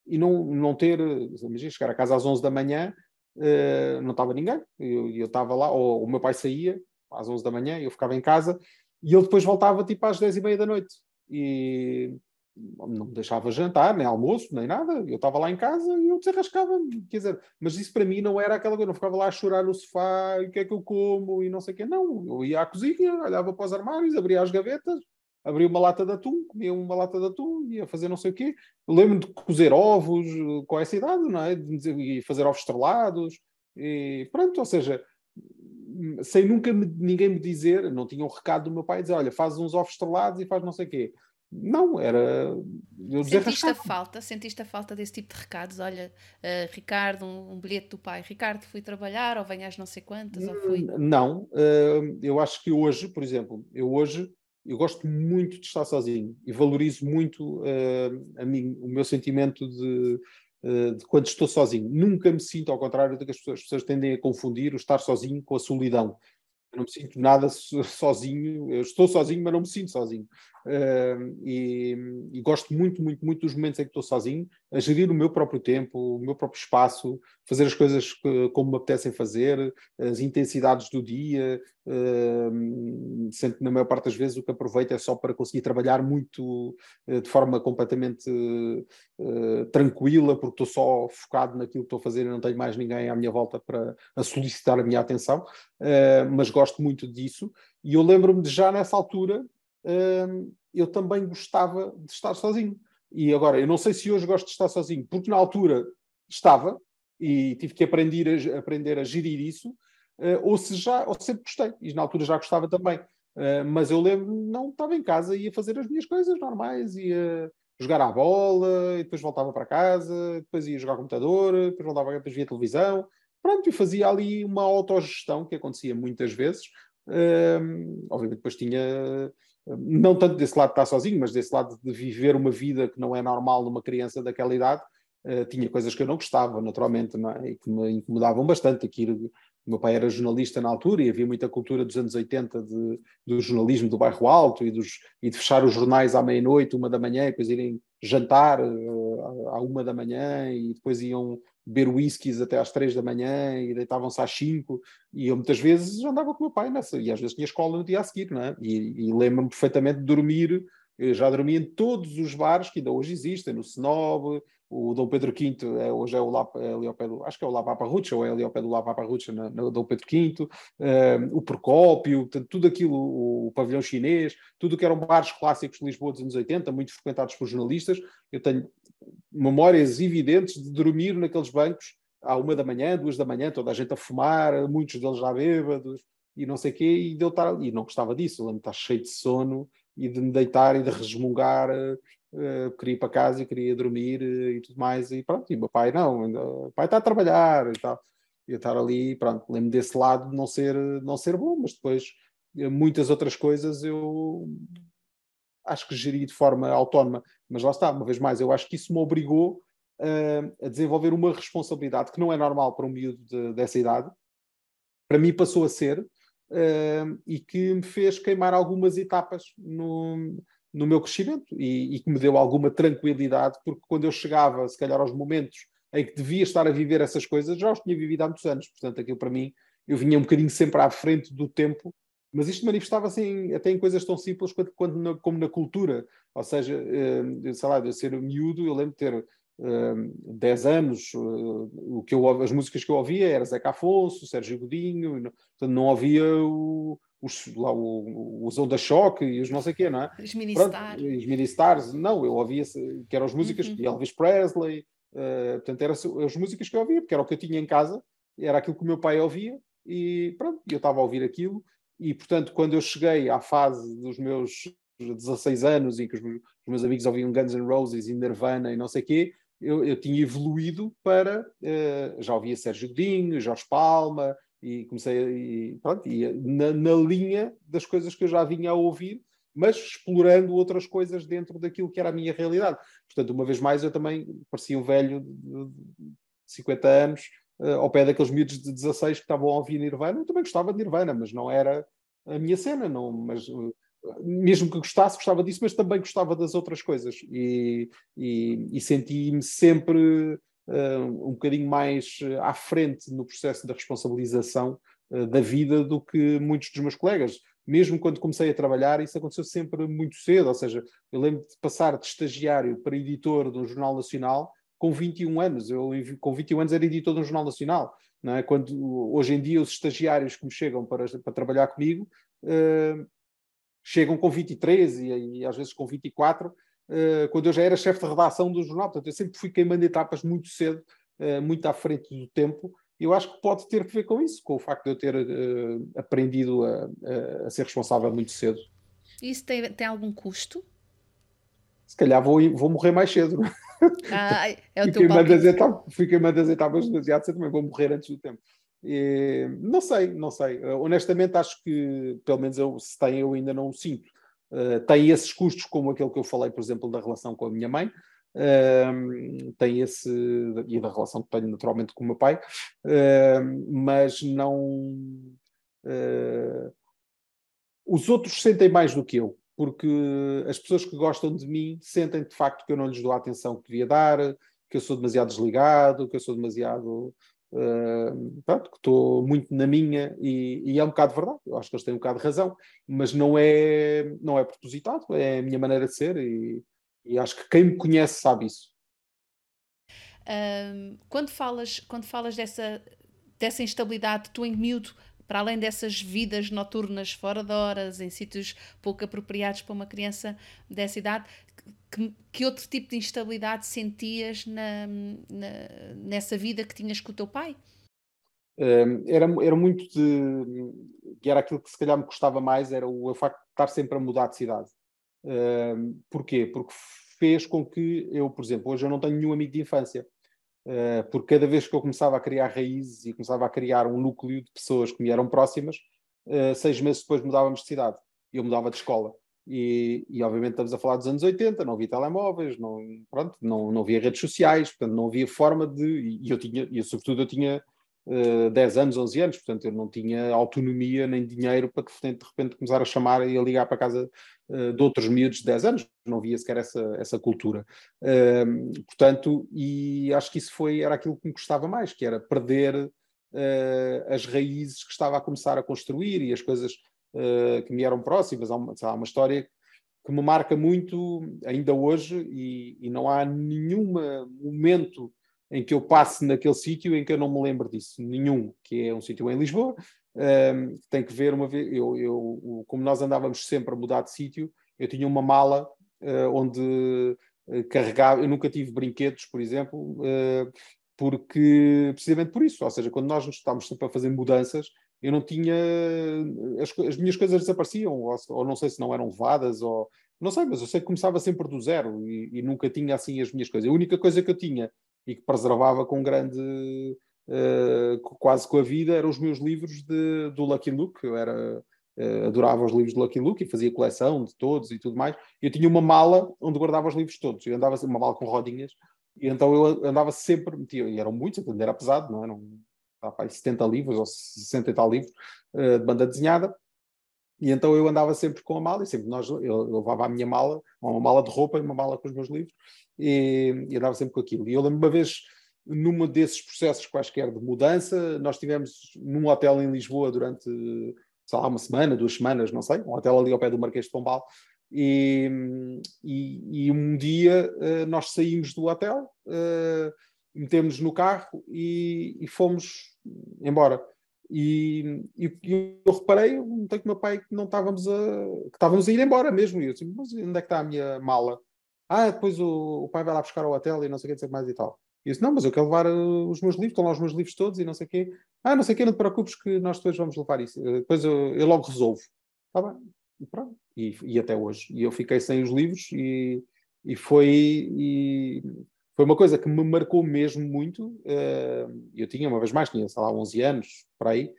e não, não ter, imagina, chegar a casa às 11 da manhã, uh, não estava ninguém, eu, eu estava lá, ou o meu pai saía às 11 da manhã, eu ficava em casa, e ele depois voltava tipo às 10 e meia da noite. E, não me deixava jantar, nem almoço, nem nada. Eu estava lá em casa e eu desarrascava-me. Quer dizer, mas isso para mim não era aquela coisa, eu não ficava lá a chorar no sofá, o que é que eu como e não sei o quê. Não, eu ia à cozinha, olhava para os armários, abria as gavetas, abria uma lata de atum, comia uma lata de atum, ia fazer não sei o quê. Lembro-me de cozer ovos com essa idade, não é? E fazer ovos estrelados. E pronto, ou seja, sem nunca me, ninguém me dizer, não tinha um recado do meu pai dizer, olha, faz uns ovos estrelados e faz não sei o quê. Não, era. Eu sentiste a falta, sentiste a falta desse tipo de recados? Olha, uh, Ricardo, um, um, bilhete do pai, Ricardo, fui trabalhar, ou venhas não sei quantas, ou fui. Não, uh, eu acho que hoje, por exemplo, eu hoje eu gosto muito de estar sozinho e valorizo muito uh, a mim, o meu sentimento de, de, quando estou sozinho. Nunca me sinto, ao contrário do que as pessoas, as pessoas tendem a confundir, o estar sozinho com a solidão não me sinto nada sozinho, eu estou sozinho, mas não me sinto sozinho. Uh, e, e, gosto muito, muito, muito dos momentos em que estou sozinho, a gerir o meu próprio tempo, o meu próprio espaço, fazer as coisas que, como me apetecem fazer, as intensidades do dia. Uh, sempre, na maior parte das vezes, o que aproveito é só para conseguir trabalhar muito uh, de forma completamente eh, tranquila, porque estou só focado naquilo que estou a fazer e não tenho mais ninguém à minha volta para solicitar a minha atenção. mas gosto muito disso. E eu lembro-me de já nessa altura eu também gostava de estar sozinho. E agora, eu não sei se hoje gosto de estar sozinho, porque na altura estava e tive que aprender a, aprender a gerir isso, uh, ou se já, ou sempre gostei, e na altura já gostava também. Uh, mas eu lembro, não estava em casa, ia fazer as minhas coisas normais, ia jogar à bola, e depois voltava para casa, depois ia jogar computador, depois voltava depois via televisão. Pronto, e fazia ali uma autogestão que acontecia muitas vezes. Obviamente, depois tinha não tanto desse lado de estar sozinho, mas desse lado de viver uma vida que não é normal numa criança daquela idade, uh, tinha coisas que eu não gostava, naturalmente, não é? e que me incomodavam bastante. Aqui, o meu pai era jornalista na altura e havia muita cultura dos anos 80 de, do jornalismo do bairro alto e, dos, e de fechar os jornais à meia-noite, uma da manhã, e depois irem jantar uh, à uma da manhã e depois iam beber whiskies até às três da manhã e deitavam-se às cinco e eu muitas vezes andava com o meu pai nessa e às vezes tinha escola no dia a seguir, não é? E, e lembro-me perfeitamente de dormir, eu já dormi em todos os bares que ainda hoje existem, no Snob, o Dom Pedro V é, hoje é, o Lapa, é ali ao pé do, acho que é o Lapa Parrucha, ou é ali ao pé do Lapa Parrucha, na Dom Pedro V, um, eh, o Procópio, portanto, tudo aquilo, o, o, pavilhão chinês, tudo que eram bares clássicos de Lisboa dos anos 80, muito frequentados por jornalistas, eu tenho memórias evidentes de dormir naqueles bancos à uma da manhã, duas da manhã, toda a gente a fumar, muitos deles já bêbados, e não sei o quê, e de estar ali, não gostava disso, eu lembro de estar cheio de sono, e de me deitar e de resmungar uh, queria ir para casa e queria dormir uh, e tudo mais. E pronto, e meu pai não, o pai está a trabalhar e tal. E eu estar ali, pronto, lembro desse lado de não ser, não ser bom, mas depois muitas outras coisas eu acho que geri de forma autónoma. Mas lá está, uma vez mais, eu acho que isso me obrigou uh, a desenvolver uma responsabilidade que não é normal para um miúdo de, dessa idade. Para mim passou a ser, uh, e que me fez queimar algumas etapas no, no meu crescimento e, e, que me deu alguma tranquilidade, porque quando eu chegava, se calhar, aos momentos em que devia estar a viver essas coisas, já os tinha vivido há muitos anos. Portanto, aquilo para mim, eu vinha um bocadinho sempre à frente do tempo, mas isto manifestava-se até em coisas tão simples quanto, quanto na, como na cultura. Ou seja, uh, sei lá, de ser miúdo, eu lembro de ter uh, 10 anos, uh, o que eu, as músicas que eu ouvia era Zeca Afonso, Sérgio Godinho, não, portanto não ouvia o, os, lá, o, os Onda Choque e os não sei o quê, não é? Os mini-stars. Os mini-stars, não, eu ouvia, que eram as músicas uhum. de Elvis Presley, uh, portanto eram as músicas que eu ouvia, porque era o que eu tinha em casa, era aquilo que o meu pai ouvia, e pronto, eu estava a ouvir aquilo, e portanto quando eu cheguei à fase dos meus 16 anos e que os meus amigos ouviam Guns N' Roses e Nirvana e não sei o quê, eu, eu tinha evoluído para. Uh, já ouvia Sérgio Godinho, Jorge Palma, e comecei. E, pronto, e na, na, linha das coisas que eu já vinha a ouvir, mas explorando outras coisas dentro daquilo que era a minha realidade. Portanto, uma vez mais, eu também parecia um velho de 50 anos. Uh, ao pé daqueles miúdos de 16 que estavam a ouvir Nirvana, eu também gostava de Nirvana, mas não era a minha cena, não, mas uh, mesmo que gostasse, gostava disso, mas também gostava das outras coisas. E, e, e senti-me sempre uh, um bocadinho mais à frente no processo da responsabilização da vida do que muitos dos meus colegas. Mesmo quando comecei a trabalhar, isso aconteceu sempre muito cedo, ou seja, eu lembro de passar de estagiário para editor de um jornal nacional com 21 anos. Eu, com 21 anos, era editor de um jornal nacional. É? Quando hoje em dia os estagiários que me chegam para, para trabalhar comigo uh, chegam com 23 e, e às vezes com 24, uh, eh, quando eu já era chefe de redação do jornal. Portanto, eu sempre fui queimando etapas muito cedo, uh, muito à frente do tempo. Eu acho que pode ter que ver com isso, com o facto de eu ter aprendido a, a, ser responsável muito cedo. Isso tem, tem algum custo? Se calhar vou, vou morrer mais cedo. Ah, é o teu Fui queimando as etapas demasiado cedo, também vou morrer antes do tempo. E, não sei, não sei. Uh, honestamente, acho que, pelo menos eu, se tem, eu ainda não o sinto. Uh, tem esses custos, como aquele que eu falei, por exemplo, da relação com a minha mãe, uh, tem esse, e da relação que tenho naturalmente com o meu pai, uh, mas não. os outros sentem mais do que eu, porque as pessoas que gostam de mim sentem de facto que eu não lhes dou a atenção que devia dar, que eu sou demasiado desligado, que eu sou demasiado Uh, pronto, que estou muito na minha e, e, é um bocado verdade, eu acho que eles têm um bocado de razão, mas não é, não é propositado, é a minha maneira de ser e, e acho que quem me conhece sabe isso. Um, quando falas, quando falas dessa, dessa instabilidade, tu em miúdo, para além dessas vidas noturnas fora de horas, em sítios pouco apropriados para uma criança dessa idade, que, que outro tipo de instabilidade sentias na, na, nessa vida que tinhas com o teu pai? era, era muito de. que era aquilo que se calhar me custava mais, era o, facto de estar sempre a mudar de cidade. porquê? Porque fez com que eu, por exemplo, hoje eu não tenho nenhum amigo de infância. Uh, porque cada vez que eu começava a criar raízes e começava a criar um núcleo de pessoas que me eram próximas, uh, seis meses depois mudávamos de cidade. Eu mudava de escola. E, e, obviamente estamos a falar dos anos 80, não havia telemóveis, não, pronto, não, não havia redes sociais, portanto não havia forma de. E eu tinha, e sobretudo eu tinha uh, 10 anos, 11 anos, portanto eu não tinha autonomia nem dinheiro para de repente, começar a chamar e a ligar para casa uh, de outros miúdos de 10 anos, não havia sequer essa, essa cultura. Uh, portanto, e acho que isso foi, era aquilo que me gostava mais, que era perder uh, as raízes que estava a começar a construir e as coisas que me eram próximas. Há uma, uma história que me marca muito ainda hoje e, e não há nenhum momento em que eu passe naquele sítio em que eu não me lembro disso, nenhum, que é um sítio em Lisboa, um, tem que ver uma vez, eu, eu, como nós andávamos sempre a mudar de sítio, eu tinha uma mala uh, onde uh, carregava, eu nunca tive brinquedos, por exemplo, uh, porque, precisamente por isso, ou seja, quando nós estávamos sempre a fazer mudanças, eu não tinha, as, as minhas coisas desapareciam, ou, ou, não sei se não eram levadas, ou não sei, mas eu sei que começava sempre do zero e, e nunca tinha assim as minhas coisas. A única coisa que eu tinha e que preservava com grande, uh, quase com a vida, eram os meus livros de, do Lucky Luke. Eu era, uh, adorava os livros do Lucky Luke e fazia coleção de todos e tudo mais. Eu tinha uma mala onde guardava os livros todos. Eu andava uma mala com rodinhas e então eu andava sempre, metia, e eram muitos, era pesado, não eram é? 70 livros ou 60 e tal livros uh, de banda desenhada. E então eu andava sempre com a mala, e sempre nós, eu levava a minha mala, uma mala de roupa e uma mala com os meus livros, e, e andava sempre com aquilo. E eu lembro uma vez, numa desses processos quaisquer de mudança, nós estivemos num hotel em Lisboa durante, sei lá, uma semana, duas semanas, não sei, um hotel ali ao pé do Marquês de Pombal, e, e, e um dia uh, nós saímos do hotel, uh, metemos no carro e, e fomos embora. E, eu reparei, tenho com o meu pai que não estávamos a que estávamos a ir embora mesmo. E eu disse, mas onde é que está a minha mala? Ah, depois o, o pai vai lá buscar ao hotel e não sei o que dizer mais e tal. E eu disse, não, mas eu quero levar uh, os meus livros, estão lá os meus livros todos e não sei o quê. Ah, não sei o quê, não te preocupes que nós depois vamos levar isso. Uh, depois eu, eu logo resolvo. Está bem. E pronto. E, e, até hoje. E eu fiquei sem os livros e, e foi... E, foi uma coisa que me marcou mesmo muito. Uh, eu tinha, uma vez mais, tinha, sei lá, 11 anos, por aí,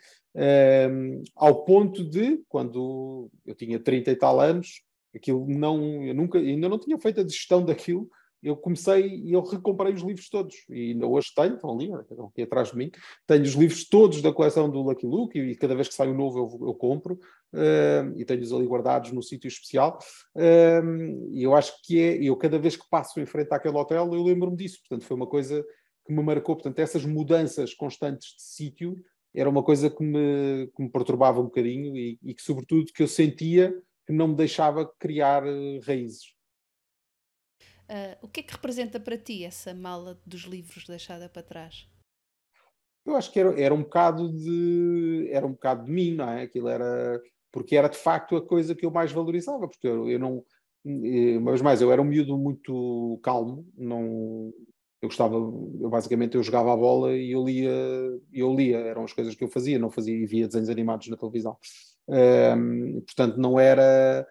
ao ponto de, quando eu tinha 30 e tal anos, aquilo não, eu nunca, ainda não tinha feito a gestão daquilo, eu comecei e eu recomprei os livros todos. E ainda hoje tenho, estão ali, aqui atrás de mim, tenho os livros todos da coleção do Lucky Luke e, cada vez que sai um novo eu, eu compro uh, e tenho-os ali guardados no sítio especial. Uh, e eu acho que é, eu cada vez que passo em frente àquele hotel, eu lembro-me disso. Portanto, foi uma coisa que me marcou. Portanto, essas mudanças constantes de sítio era uma coisa que me, que me perturbava um bocadinho e, e que, sobretudo, que eu sentia que não me deixava criar uh, raízes. Uh, o que é que representa para ti essa mala dos livros deixada para trás? Eu acho que era, era um bocado de era um bocado de mim, não é? Aquilo era porque era de facto a coisa que eu mais valorizava, porque eu, eu não eh, vez mais, eu era um miúdo muito calmo, não eu gostava, eu basicamente eu jogava a bola e eu lia, eu lia, eram as coisas que eu fazia, não fazia e via desenhos animados na televisão. Portanto, não era,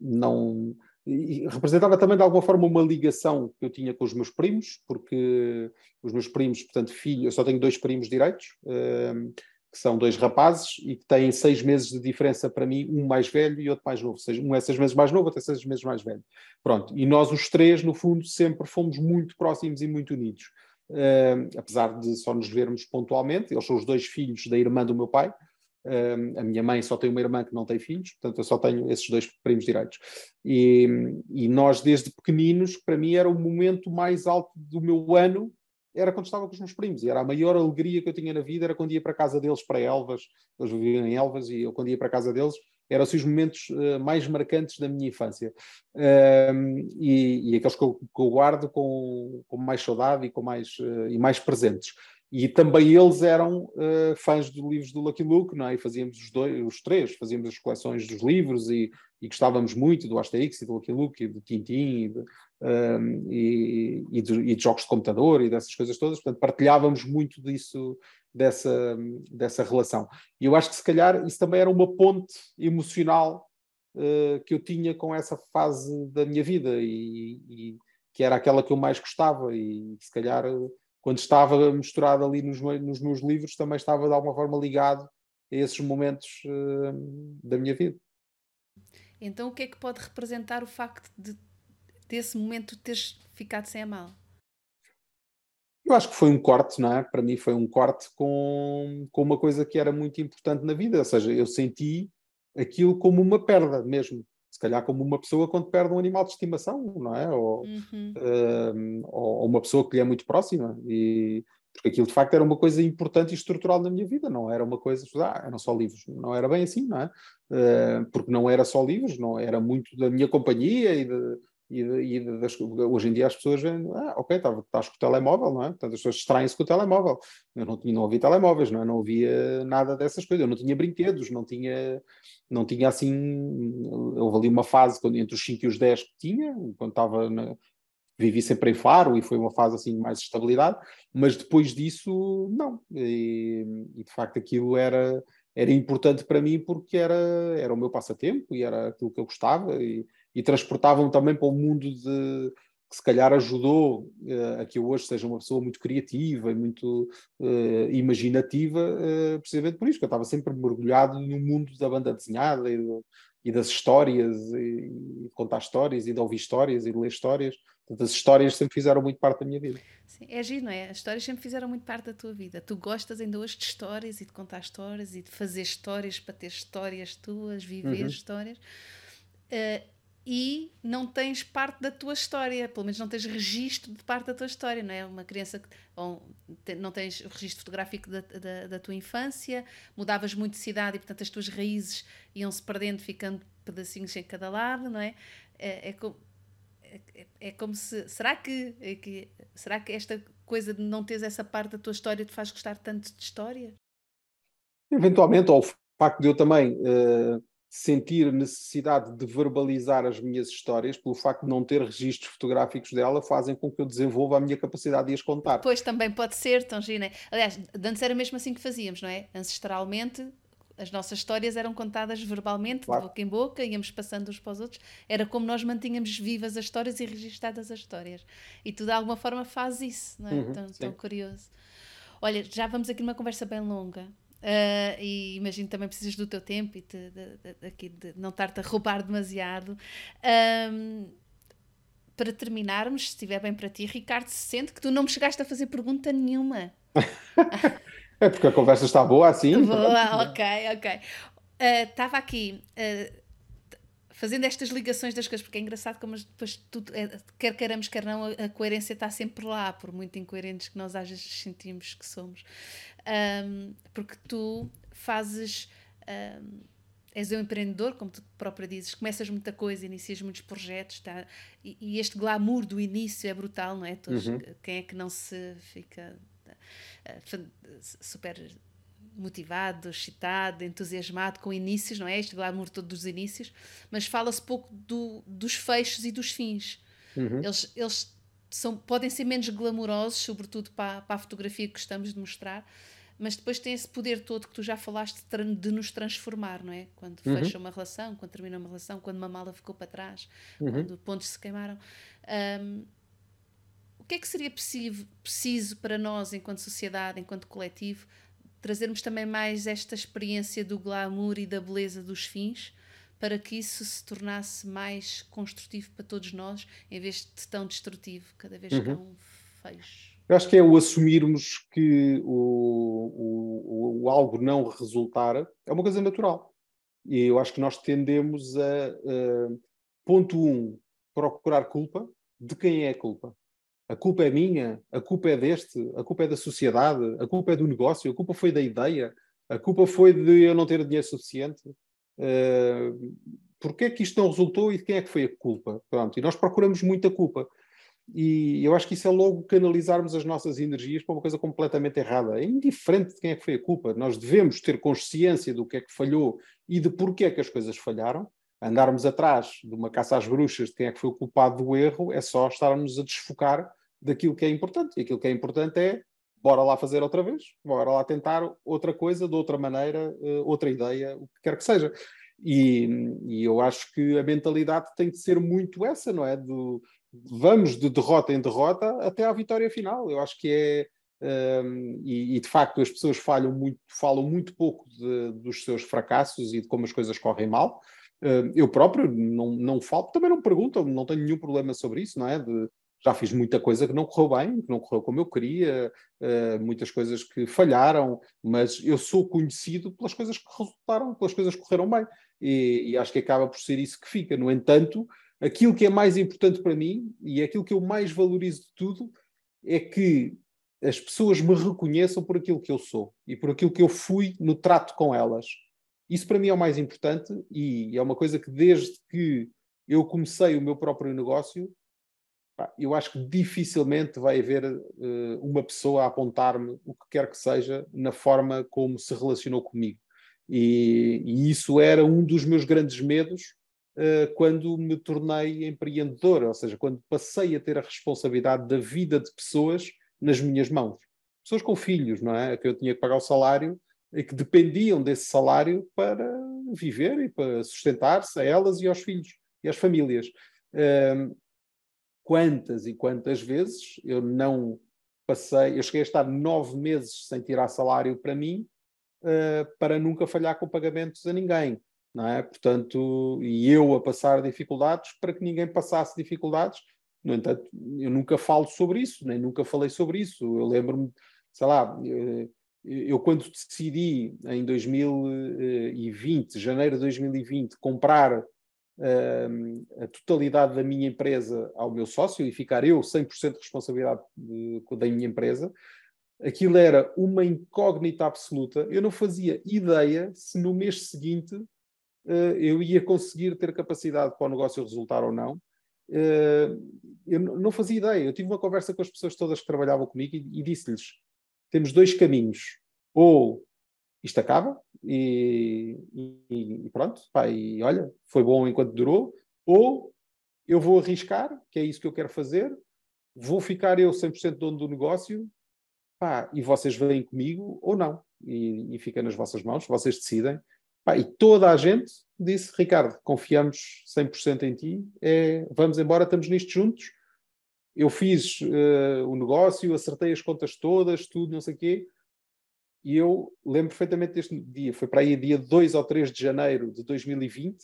não, e representava também de alguma forma uma ligação que eu tinha com os meus primos, porque os meus primos, portanto, filho, eu só tenho dois primos direitos, que são dois rapazes e que têm seis meses de diferença para mim, um mais velho e outro mais novo. Um é seis meses mais novo, outro é seis meses mais velho. Pronto, e nós os três, no fundo, sempre fomos muito próximos e muito unidos. Apesar de só nos vermos pontualmente, eles são os dois filhos da irmã do meu pai, Uh, a minha mãe só tem uma irmã que não tem filhos, portanto eu só tenho esses dois primos direitos. E, e, nós, desde pequeninos, para mim era o momento mais alto do meu ano, era quando estava com os meus primos. E era a maior alegria que eu tinha na vida, era quando ia para a casa deles, para Elvas, eles viviam em Elvas, e eu quando ia para a casa deles, eram assim, os momentos uh, mais marcantes da minha infância. Uh, e, e, aqueles que eu, que eu guardo com, com, mais saudade e, com mais, uh, e mais presentes. E também eles eram uh, fãs dos livros do Lucky Luke, não é? E fazíamos os, dois, os três, fazíamos as coleções dos livros e, e gostávamos muito do Asterix e do Lucky Luke e do Tintin e de, um, e, e, de, e, de, jogos de computador e dessas coisas todas. Portanto, partilhávamos muito disso, dessa, dessa relação. E eu acho que se calhar isso também era uma ponte emocional uh, que eu tinha com essa fase da minha vida e, e, que era aquela que eu mais gostava e se calhar quando estava misturado ali nos, nos meus livros, também estava de alguma forma ligado a esses momentos uh, da minha vida. Então, o que é que pode representar o facto de desse momento teres ficado sem a mal? Eu acho que foi um corte, não é? Para mim foi um corte com, com uma coisa que era muito importante na vida, ou seja, eu senti aquilo como uma perda mesmo se calhar como uma pessoa quando perde um animal de estimação, não é? Ou, uhum. uh, ou uma pessoa que lhe é muito próxima. E, porque aquilo de facto era uma coisa importante e estrutural na minha vida, não era uma coisa, ah, eram só livros, não era bem assim, não é? Uh, porque não era só livros, não era muito da minha companhia e de, e, e das, hoje em dia as pessoas veem, ah, ok, estás com o telemóvel, não é? Portanto, as pessoas distraem-se com o telemóvel. Eu não, tinha, não havia telemóveis, não, é? não havia nada dessas coisas. Eu não tinha brinquedos, não tinha, não tinha assim. Houve ali uma fase quando, entre os 5 e os 10 que tinha, quando estava na, vivi sempre em Faro e foi uma fase assim de mais estabilidade, mas depois disso, não. E, e, de facto aquilo era, era importante para mim porque era, era o meu passatempo e era aquilo que eu gostava e, e transportavam também para o mundo de que se calhar ajudou uh, a que eu hoje seja uma pessoa muito criativa e muito uh, imaginativa, uh, precisamente por isso, que eu estava sempre mergulhado no mundo da banda desenhada e, e das histórias, e, e, de contar histórias, e de ouvir histórias, e de ler histórias. Portanto, as histórias sempre fizeram muito parte da minha vida. Sim, é giro, não é? As histórias sempre fizeram muito parte da tua vida. Tu gostas ainda hoje de histórias e de contar histórias e de fazer histórias para ter histórias tuas, viver uhum. histórias. Uh, e não tens parte da tua história, pelo menos não tens registro de parte da tua história, não é? Uma criança que ou, não tens registro fotográfico da, da, da, tua infância, mudavas muito de cidade e, portanto, as tuas raízes iam-se perdendo, ficando pedacinhos em cada lado, não é? É, é, como, é, é como se. Será que, é que, será que esta coisa de não teres essa parte da tua história te faz gostar tanto de história? Eventualmente, ou o facto de eu também. Uh sentir necessidade de verbalizar as minhas histórias, pelo facto de não ter registros fotográficos dela, fazem com que eu desenvolva a minha capacidade de as contar. Pois também pode ser, Tangina. Aliás, antes era mesmo assim que fazíamos, não é? Ancestralmente, as nossas histórias eram contadas verbalmente, claro. de boca em boca, íamos passando uns para os outros. Era como nós mantínhamos vivas as histórias e registadas as histórias. E tu, de alguma forma, fazes isso, não é? Uhum, tão, tão curioso. Olha, já vamos aqui numa conversa bem longa. Uh, e imagino também precisas do teu tempo e de, de, de, aqui de não estar-te a roubar demasiado. Um, para terminarmos, se estiver bem para ti, Ricardo, se sente que tu não me chegaste a fazer pergunta nenhuma. é porque a conversa está boa assim. Boa, ok, ok. Estava uh, aqui. Uh, fazendo estas ligações das coisas, porque é engraçado como depois tudo, é, quer queiramos, quer não, a, coerência está sempre lá, por muito incoerentes que nós às vezes sentimos que somos. Um, porque tu fazes. Um, és um empreendedor, como tu própria dizes, começas muita coisa, inicias muitos projetos, tá? e, e este glamour do início é brutal, não é? Todos, uhum. Quem é que não se fica uh, super motivado, excitado, entusiasmado com inícios, não é? Este glamour todo dos inícios, mas fala-se pouco do, dos fechos e dos fins. Uhum. Eles, eles são, podem ser menos glamourosos, sobretudo para, para a fotografia que gostamos de mostrar, mas depois tem esse poder todo que tu já falaste de, de nos transformar, não é? Quando uhum. fecha uma relação, quando termina uma relação, quando uma mala ficou para trás, uhum. quando pontos se queimaram. Um, o que é que seria preciso, preciso para nós, enquanto sociedade, enquanto coletivo, trazermos também mais esta experiência do glamour e da beleza dos fins, para que isso se tornasse mais construtivo para todos nós, em vez de tão destrutivo, cada vez uhum. tão feio. Eu acho que é o assumirmos que o, o, o, algo não resultar é uma coisa natural. E eu acho que nós tendemos a, a ponto um, procurar culpa de quem é a culpa a culpa é minha, a culpa é deste, a culpa é da sociedade, a culpa é do negócio, a culpa foi da ideia, a culpa foi de eu não ter dinheiro suficiente. Uh, Porquê é que isto não resultou e de quem é que foi a culpa? Pronto, e nós procuramos muita culpa. e eu acho que isso é logo canalizarmos as nossas energias para uma coisa completamente errada. É indiferente de quem é que foi a culpa. Nós devemos ter consciência do que é que falhou e de porquê é que as coisas falharam. Andarmos atrás de uma caça às bruxas de quem é que foi o culpado do erro é só estarmos a desfocar daquilo que é importante. E aquilo que é importante é bora lá fazer outra vez, bora lá tentar outra coisa, de outra maneira, eh, outra ideia, o que quer que seja. E, e, eu acho que a mentalidade tem de ser muito essa, não é? Do, vamos de derrota em derrota até à vitória final. Eu acho que é. Um, ehm, e, e, de facto as pessoas falham muito, falam muito pouco de, dos seus fracassos e de como as coisas correm mal. Uh, eu próprio não, não falo, também não pergunto, não tenho nenhum problema sobre isso, não é? De, já fiz muita coisa que não correu bem, que não correu como eu queria, uh, muitas coisas que falharam, mas eu sou conhecido pelas coisas que resultaram, pelas coisas que correram bem. E, e, acho que acaba por ser isso que fica. No entanto, aquilo que é mais importante para mim e aquilo que eu mais valorizo de tudo é que as pessoas me reconheçam por aquilo que eu sou e por aquilo que eu fui no trato com elas. Isso para mim é o mais importante e é uma coisa que desde que eu comecei o meu próprio negócio eu acho que dificilmente vai haver uh, uma pessoa a apontar-me o que quer que seja na forma como se relacionou comigo. E, e isso era um dos meus grandes medos uh, quando me tornei empreendedor, ou seja, quando passei a ter a responsabilidade da vida de pessoas nas minhas mãos. Pessoas com filhos, não é? Que eu tinha que pagar o salário e que dependiam desse salário para viver e para sustentar-se a elas e aos filhos e às famílias. Uh, quantas e quantas vezes eu não passei, eu cheguei a estar nove meses sem tirar salário para mim, uh, para nunca falhar com pagamentos a ninguém, não é? Portanto, e eu a passar dificuldades para que ninguém passasse dificuldades. No entanto, eu nunca falo sobre isso, nem nunca falei sobre isso. Eu lembro-me, sei lá, eu, eu quando decidi em 2020, janeiro de 2020, comprar a totalidade da minha empresa ao meu sócio e ficar eu 100% de responsabilidade de, da minha empresa, aquilo era uma incógnita absoluta. Eu não fazia ideia se no mês seguinte uh, eu ia conseguir ter capacidade para o negócio resultar ou não. Uh, eu não fazia ideia. Eu tive uma conversa com as pessoas todas que trabalhavam comigo e, e disse-lhes: temos dois caminhos. Ou isto acaba e, e, e pronto, pá, e olha, foi bom enquanto durou, ou eu vou arriscar, que é isso que eu quero fazer, vou ficar eu 100% dono do negócio, pá, e vocês vêm comigo ou não, e, e fica nas vossas mãos, vocês decidem. Pá, e toda a gente disse, Ricardo, confiamos 100% em ti, é, vamos embora, estamos nisto juntos. Eu fiz uh, o negócio, acertei as contas todas, tudo, não sei o quê e eu lembro perfeitamente deste dia, foi para aí dia 2 ou 3 de janeiro de 2020,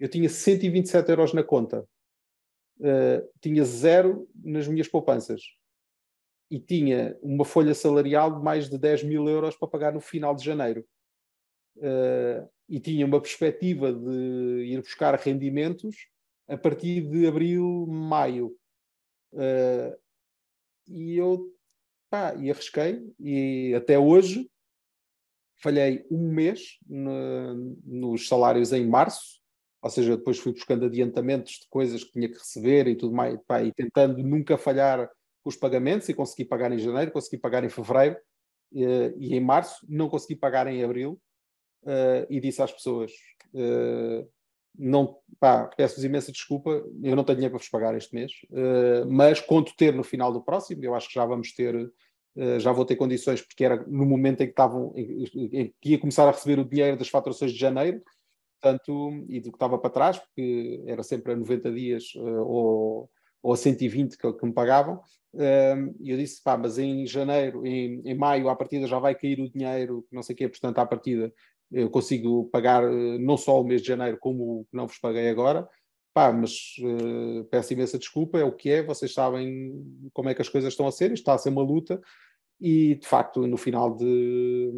eu tinha 127 euros na conta, uh, tinha zero nas minhas poupanças e tinha uma folha salarial de mais de 10 mil euros para pagar no final de janeiro. Uh, e tinha uma perspectiva de ir buscar rendimentos a partir de abril, maio. Uh, e eu pá, e arrisquei, e até hoje falhei um mês no, nos salários em março, ou seja, depois fui buscando adiantamentos de coisas que tinha que receber e tudo mais, pá, e tentando nunca falhar os pagamentos, e consegui pagar em janeiro, consegui pagar em fevereiro, e, e em março, não consegui pagar em abril, uh, e disse às pessoas, uh, não, pá, peço-vos imensa desculpa, eu não tenho dinheiro para vos pagar este mês, uh, mas conto ter no final do próximo, eu acho que já vamos ter, uh, já vou ter condições, porque era no momento em que estavam, em, em, que ia começar a receber o dinheiro das faturações de janeiro, portanto, e do que estava para trás, porque era sempre a 90 dias uh, ou, ou a 120 que, que me pagavam, e eu disse, pá, mas em janeiro, em, em maio, à partida já vai cair o dinheiro, não sei o quê, portanto, à partida eu consigo pagar eh, não só o mês de janeiro, como o que não vos paguei agora. Pá, mas uh, peço imensa desculpa, é o que é, vocês sabem como é que as coisas estão a ser, está a ser uma luta, e de facto, no final de.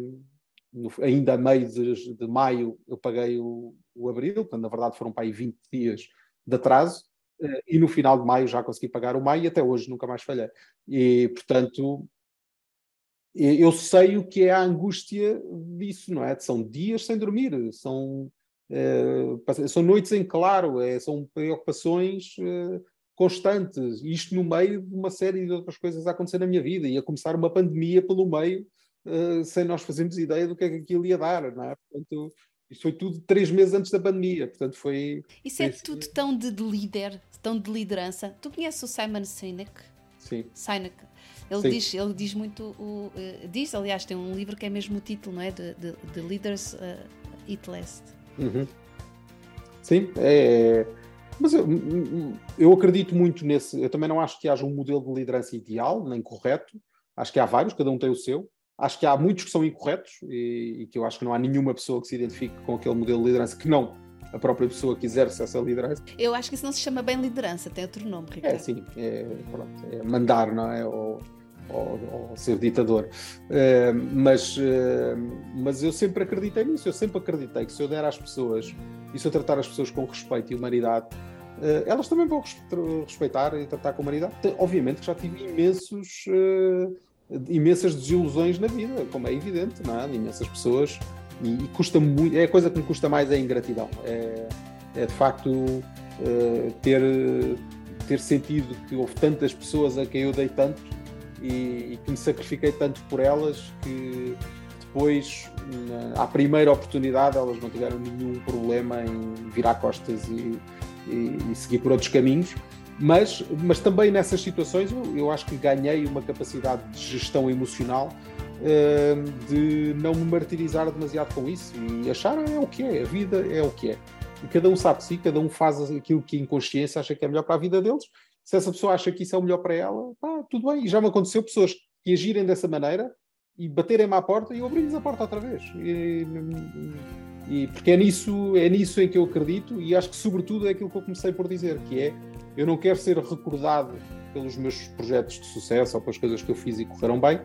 No, ainda a meio de, de, maio, eu paguei o, o abril, portanto, na verdade foram para aí 20 dias de atraso, uh, e no final de maio já consegui pagar o maio, e até hoje nunca mais falhei. E, portanto, eu sei o que é a angústia disso, não é? São dias sem dormir, são, uh, são noites em claro, é, são preocupações uh, constantes, isto no meio de uma série de outras coisas a acontecer na minha vida, e a começar uma pandemia pelo meio, uh, sem nós fazermos ideia do que é que aquilo ia dar, não é? Portanto, isto foi tudo três meses antes da pandemia, portanto foi... Isso é tudo tão de líder, tão de liderança. Tu conheces o Simon Sinek? Sim. Sinek. Ele diz, ele diz muito, o, uh, diz, aliás, tem um livro que é mesmo o título, não é? De, de, de Leaders uh, Eat Last. Uhum. Sim, é, mas eu, eu acredito muito nesse. Eu também não acho que haja um modelo de liderança ideal, nem correto. Acho que há vários, cada um tem o seu. Acho que há muitos que são incorretos e, e que eu acho que não há nenhuma pessoa que se identifique com aquele modelo de liderança que não a própria pessoa que exerce essa liderança. Eu acho que isso não se chama bem liderança, tem outro nome, Ricardo. É, sim, é, pronto, é mandar, não é? Ou, ou, ou ser ditador. Uh, mas, uh, mas eu sempre acreditei nisso, eu sempre acreditei que se eu der às pessoas e se eu tratar as pessoas com respeito e humanidade, uh, elas também vão respeitar e tratar com humanidade. Obviamente que já tive imensos, imensas desilusões na vida, como é evidente, não é? imensas pessoas e, e, custa muito, é a coisa que me custa mais é a ingratidão. É, é de facto ter, ter sentido que houve tantas pessoas a quem eu dei tanto e, e que me sacrifiquei tanto por elas que depois, na, à primeira oportunidade, elas não tiveram nenhum problema em virar costas e, e, e seguir por outros caminhos. Mas, mas também nessas situações eu, eu acho que ganhei uma capacidade de gestão emocional uh, de não me martirizar demasiado com isso e achar é o que é, a vida é o que é. E cada um sabe si, cada um faz aquilo que em consciência acha que é melhor para a vida deles se essa pessoa acha que isso é o melhor para ela, pá, tudo bem. E já me aconteceu pessoas que agirem dessa maneira e baterem-me à porta e eu abrir-lhes a porta outra vez. E, e, porque é nisso, é nisso em que eu acredito e acho que, sobretudo, é aquilo que eu comecei por dizer, que é eu não quero ser recordado pelos meus projetos de sucesso ou pelas coisas que eu fiz e correram bem,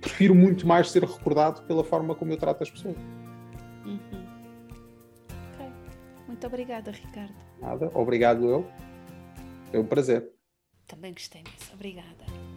prefiro muito mais ser recordado pela forma como eu trato as pessoas. Uhum. Okay. Muito obrigada, Ricardo. Nada, obrigado eu. É um prazer. Também gostei disso. Obrigada.